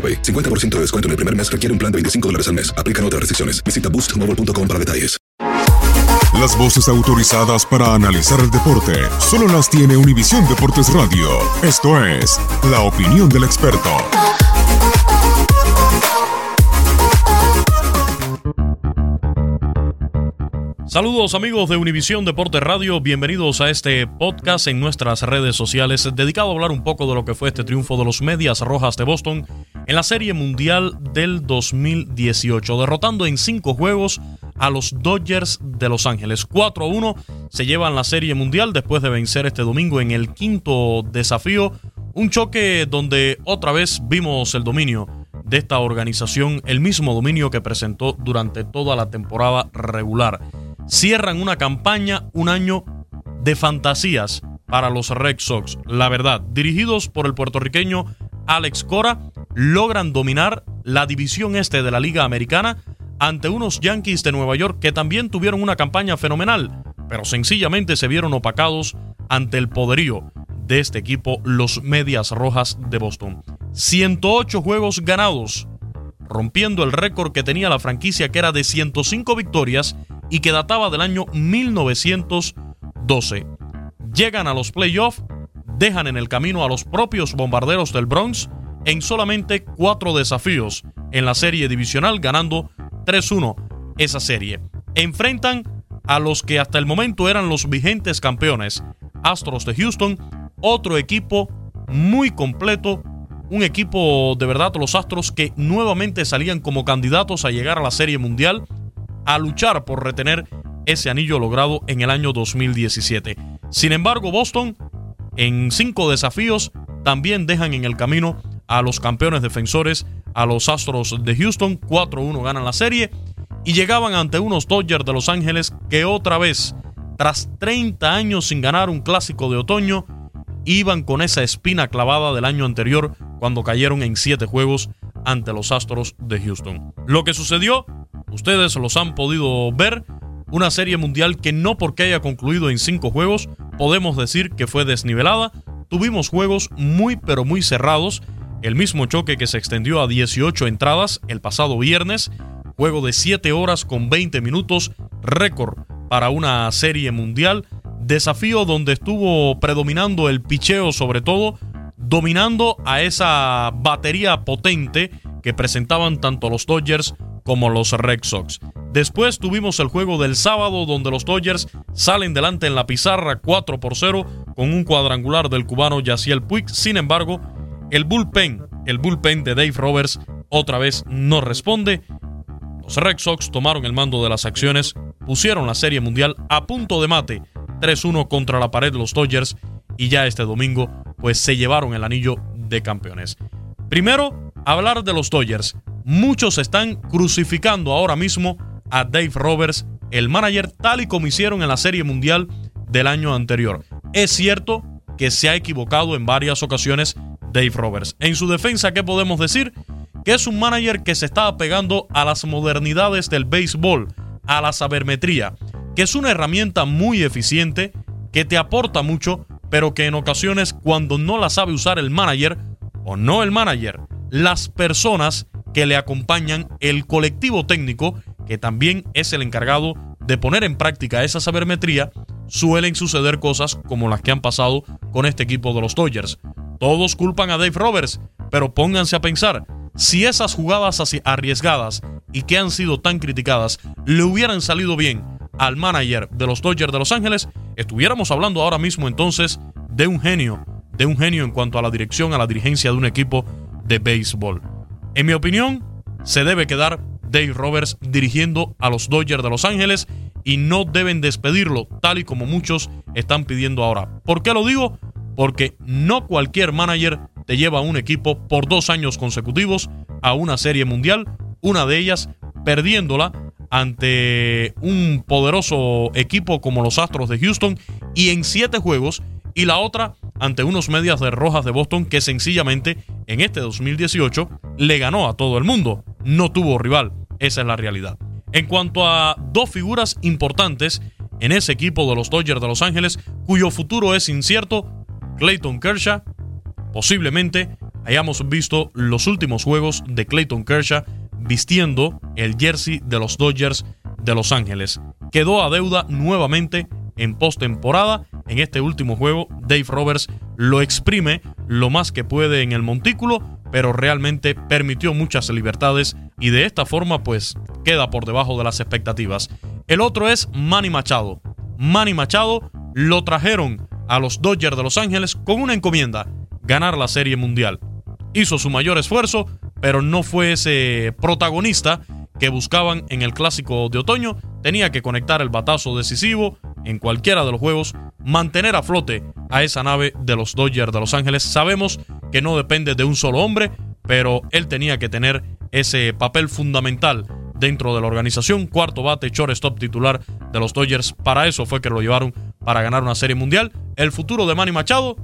AroPay. 50% de descuento en el primer mes requiere un plan de 25 dólares al mes. Aplican otras restricciones. Visita boostmobile.com para detalles. Las voces autorizadas para analizar el deporte solo las tiene Univisión Deportes Radio. Esto es La Opinión del Experto. Saludos amigos de Univisión Deportes Radio, bienvenidos a este podcast en nuestras redes sociales dedicado a hablar un poco de lo que fue este triunfo de los Medias Rojas de Boston en la Serie Mundial del 2018, derrotando en cinco juegos a los Dodgers de Los Ángeles. 4 a 1 se llevan la Serie Mundial después de vencer este domingo en el quinto desafío, un choque donde otra vez vimos el dominio de esta organización, el mismo dominio que presentó durante toda la temporada regular cierran una campaña, un año de fantasías para los Red Sox. La verdad, dirigidos por el puertorriqueño Alex Cora, logran dominar la división este de la Liga Americana ante unos Yankees de Nueva York que también tuvieron una campaña fenomenal, pero sencillamente se vieron opacados ante el poderío de este equipo, los Medias Rojas de Boston. 108 juegos ganados, rompiendo el récord que tenía la franquicia que era de 105 victorias y que databa del año 1912. Llegan a los playoffs, dejan en el camino a los propios bombarderos del Bronx en solamente cuatro desafíos en la serie divisional, ganando 3-1 esa serie. Enfrentan a los que hasta el momento eran los vigentes campeones, Astros de Houston, otro equipo muy completo, un equipo de verdad, los Astros que nuevamente salían como candidatos a llegar a la Serie Mundial a luchar por retener ese anillo logrado en el año 2017. Sin embargo, Boston, en cinco desafíos, también dejan en el camino a los campeones defensores, a los Astros de Houston, 4-1 ganan la serie y llegaban ante unos Dodgers de Los Ángeles que otra vez, tras 30 años sin ganar un clásico de otoño, iban con esa espina clavada del año anterior cuando cayeron en siete juegos ante los Astros de Houston. Lo que sucedió Ustedes los han podido ver. Una serie mundial que no porque haya concluido en cinco juegos podemos decir que fue desnivelada. Tuvimos juegos muy pero muy cerrados. El mismo choque que se extendió a 18 entradas el pasado viernes. Juego de 7 horas con 20 minutos. Récord para una serie mundial. Desafío donde estuvo predominando el picheo sobre todo. Dominando a esa batería potente que presentaban tanto los Dodgers como los Red Sox. Después tuvimos el juego del sábado donde los Dodgers salen delante en la pizarra 4 por 0 con un cuadrangular del cubano Yaciel Puig. Sin embargo, el bullpen, el bullpen de Dave Roberts otra vez no responde. Los Red Sox tomaron el mando de las acciones, pusieron la Serie Mundial a punto de mate, 3-1 contra la pared los Dodgers y ya este domingo pues se llevaron el anillo de campeones. Primero, hablar de los Dodgers. Muchos están crucificando ahora mismo a Dave Roberts, el manager, tal y como hicieron en la Serie Mundial del año anterior. Es cierto que se ha equivocado en varias ocasiones Dave Roberts. En su defensa, ¿qué podemos decir? Que es un manager que se está apegando a las modernidades del béisbol, a la sabermetría, que es una herramienta muy eficiente, que te aporta mucho, pero que en ocasiones cuando no la sabe usar el manager, o no el manager, las personas que le acompañan, el colectivo técnico, que también es el encargado de poner en práctica esa sabermetría, suelen suceder cosas como las que han pasado con este equipo de los Dodgers. Todos culpan a Dave Roberts, pero pónganse a pensar, si esas jugadas así arriesgadas y que han sido tan criticadas le hubieran salido bien al manager de los Dodgers de Los Ángeles, estuviéramos hablando ahora mismo entonces de un genio, de un genio en cuanto a la dirección, a la dirigencia de un equipo de béisbol. En mi opinión, se debe quedar Dave Roberts dirigiendo a los Dodgers de Los Ángeles y no deben despedirlo, tal y como muchos están pidiendo ahora. ¿Por qué lo digo? Porque no cualquier manager te lleva a un equipo por dos años consecutivos a una serie mundial, una de ellas perdiéndola ante un poderoso equipo como los Astros de Houston y en siete juegos, y la otra ante unos medias de rojas de Boston que sencillamente en este 2018 le ganó a todo el mundo. No tuvo rival, esa es la realidad. En cuanto a dos figuras importantes en ese equipo de los Dodgers de Los Ángeles, cuyo futuro es incierto, Clayton Kershaw, posiblemente hayamos visto los últimos juegos de Clayton Kershaw vistiendo el jersey de los Dodgers de Los Ángeles. Quedó a deuda nuevamente en postemporada. En este último juego, Dave Roberts lo exprime lo más que puede en el montículo, pero realmente permitió muchas libertades y de esta forma pues queda por debajo de las expectativas. El otro es Manny Machado. Manny Machado lo trajeron a los Dodgers de Los Ángeles con una encomienda, ganar la Serie Mundial. Hizo su mayor esfuerzo, pero no fue ese protagonista que buscaban en el clásico de otoño. Tenía que conectar el batazo decisivo en cualquiera de los juegos, mantener a flote a esa nave de los Dodgers de Los Ángeles. Sabemos que no depende de un solo hombre, pero él tenía que tener ese papel fundamental dentro de la organización. Cuarto bate, shortstop titular de los Dodgers. Para eso fue que lo llevaron para ganar una serie mundial. El futuro de Manny Machado.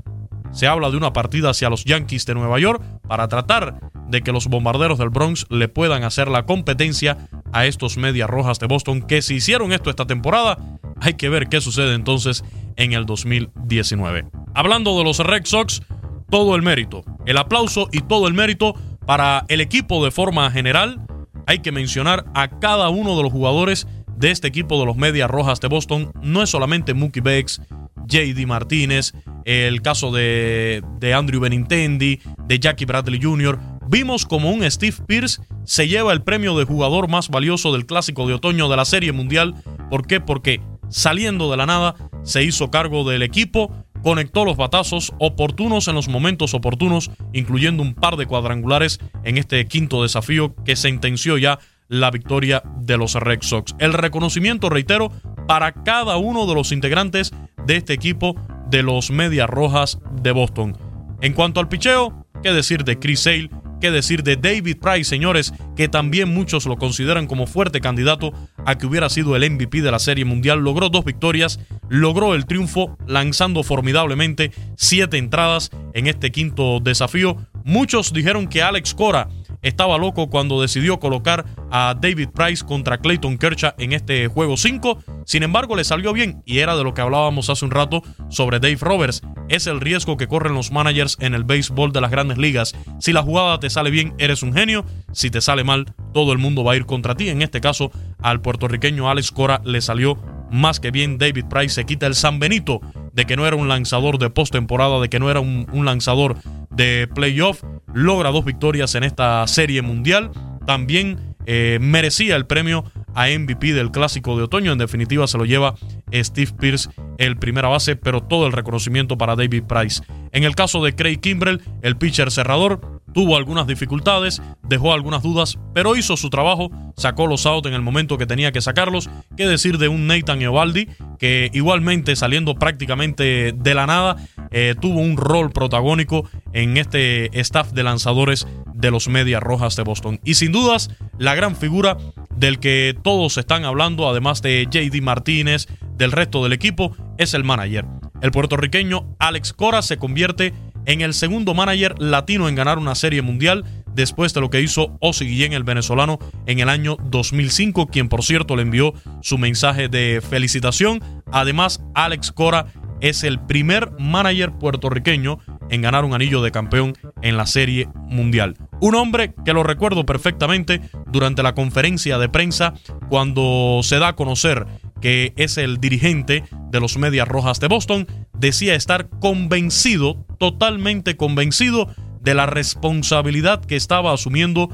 Se habla de una partida hacia los Yankees de Nueva York para tratar de que los bombarderos del Bronx le puedan hacer la competencia a estos medias rojas de Boston que si hicieron esto esta temporada, hay que ver qué sucede entonces en el 2019. Hablando de los Red Sox, todo el mérito, el aplauso y todo el mérito para el equipo de forma general. Hay que mencionar a cada uno de los jugadores de este equipo de los Medias Rojas de Boston. No es solamente Mookie Becks, JD Martínez, el caso de, de Andrew Benintendi, de Jackie Bradley Jr. Vimos como un Steve Pierce se lleva el premio de jugador más valioso del clásico de otoño de la Serie Mundial. ¿Por qué? Porque saliendo de la nada se hizo cargo del equipo conectó los batazos oportunos en los momentos oportunos, incluyendo un par de cuadrangulares en este quinto desafío que sentenció ya la victoria de los Red Sox. El reconocimiento, reitero, para cada uno de los integrantes de este equipo de los Medias Rojas de Boston. En cuanto al picheo, qué decir de Chris Sale, qué decir de David Price, señores, que también muchos lo consideran como fuerte candidato a que hubiera sido el MVP de la Serie Mundial. Logró dos victorias, logró el triunfo lanzando formidablemente siete entradas en este quinto desafío. Muchos dijeron que Alex Cora estaba loco cuando decidió colocar a David Price contra Clayton Kershaw en este juego 5. Sin embargo, le salió bien y era de lo que hablábamos hace un rato sobre Dave Roberts. Es el riesgo que corren los managers en el béisbol de las grandes ligas. Si la jugada te sale bien, eres un genio. Si te sale mal, todo el mundo va a ir contra ti. En este caso, al puertorriqueño Alex Cora le salió más que bien. David Price se quita el San Benito de que no era un lanzador de postemporada, de que no era un, lanzador de playoff. Logra dos victorias en esta serie mundial. También eh, merecía el premio a MVP del clásico de otoño. En definitiva, se lo lleva Steve Pierce, el primera base, pero todo el reconocimiento para David Price. En el caso de Craig Kimbrell, el pitcher cerrador, tuvo algunas dificultades, dejó algunas dudas, pero hizo su trabajo, sacó los outs en el momento que tenía que sacarlos. Qué decir de un Nathan Eovaldi, que igualmente saliendo prácticamente de la nada, eh, tuvo un rol protagónico en este staff de lanzadores de los Medias Rojas de Boston. Y sin dudas, la gran figura del que todos están hablando, además de JD Martínez, del resto del equipo, es el manager. El puertorriqueño Alex Cora se convierte en el segundo manager latino en ganar una serie mundial después de lo que hizo Ozzy Guillén, el venezolano, en el año 2005, quien por cierto le envió su mensaje de felicitación. Además, Alex Cora es el primer manager puertorriqueño en ganar un anillo de campeón en la serie mundial. Un hombre que lo recuerdo perfectamente durante la conferencia de prensa cuando se da a conocer que es el dirigente de los Medias Rojas de Boston, decía estar convencido, totalmente convencido de la responsabilidad que estaba asumiendo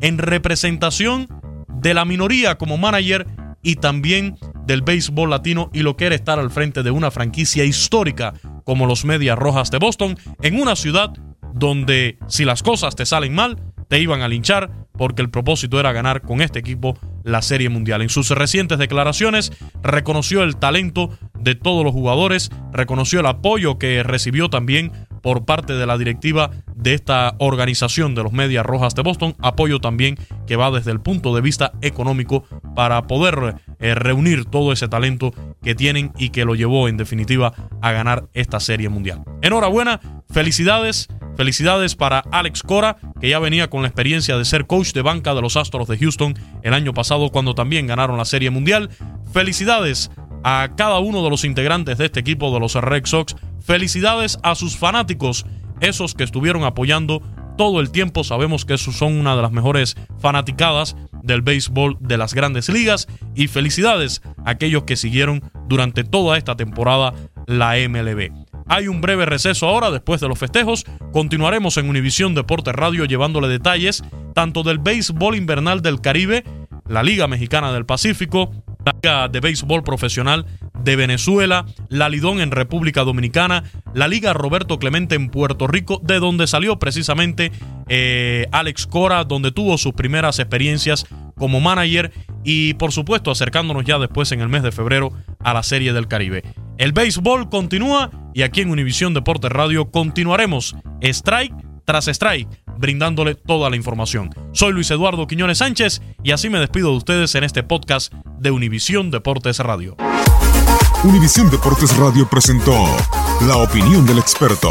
en representación de la minoría como manager y también del béisbol latino y lo que era estar al frente de una franquicia histórica como los Medias Rojas de Boston en una ciudad donde si las cosas te salen mal, te iban a linchar porque el propósito era ganar con este equipo la Serie Mundial. En sus recientes declaraciones reconoció el talento de todos los jugadores, reconoció el apoyo que recibió también por parte de la directiva de esta organización de los Medias Rojas de Boston, apoyo también que va desde el punto de vista económico para poder eh, reunir todo ese talento que tienen y que lo llevó en definitiva a ganar esta serie mundial. Enhorabuena, felicidades, felicidades para Alex Cora, que ya venía con la experiencia de ser coach de banca de los Astros de Houston el año pasado cuando también ganaron la serie mundial. Felicidades a cada uno de los integrantes de este equipo de los Red Sox. Felicidades a sus fanáticos, esos que estuvieron apoyando todo el tiempo. Sabemos que esos son una de las mejores fanaticadas del béisbol de las grandes ligas. Y felicidades a aquellos que siguieron durante toda esta temporada la MLB. Hay un breve receso ahora después de los festejos. Continuaremos en Univisión Deporte Radio llevándole detalles tanto del béisbol invernal del Caribe, la Liga Mexicana del Pacífico, la Liga de Béisbol Profesional de Venezuela, la Lidón en República Dominicana, la Liga Roberto Clemente en Puerto Rico, de donde salió precisamente eh, Alex Cora, donde tuvo sus primeras experiencias como manager y por supuesto acercándonos ya después en el mes de febrero a la Serie del Caribe. El béisbol continúa y aquí en Univisión Deportes Radio continuaremos strike tras strike brindándole toda la información. Soy Luis Eduardo Quiñones Sánchez y así me despido de ustedes en este podcast de Univisión Deportes Radio. Univisión Deportes Radio presentó la opinión del experto.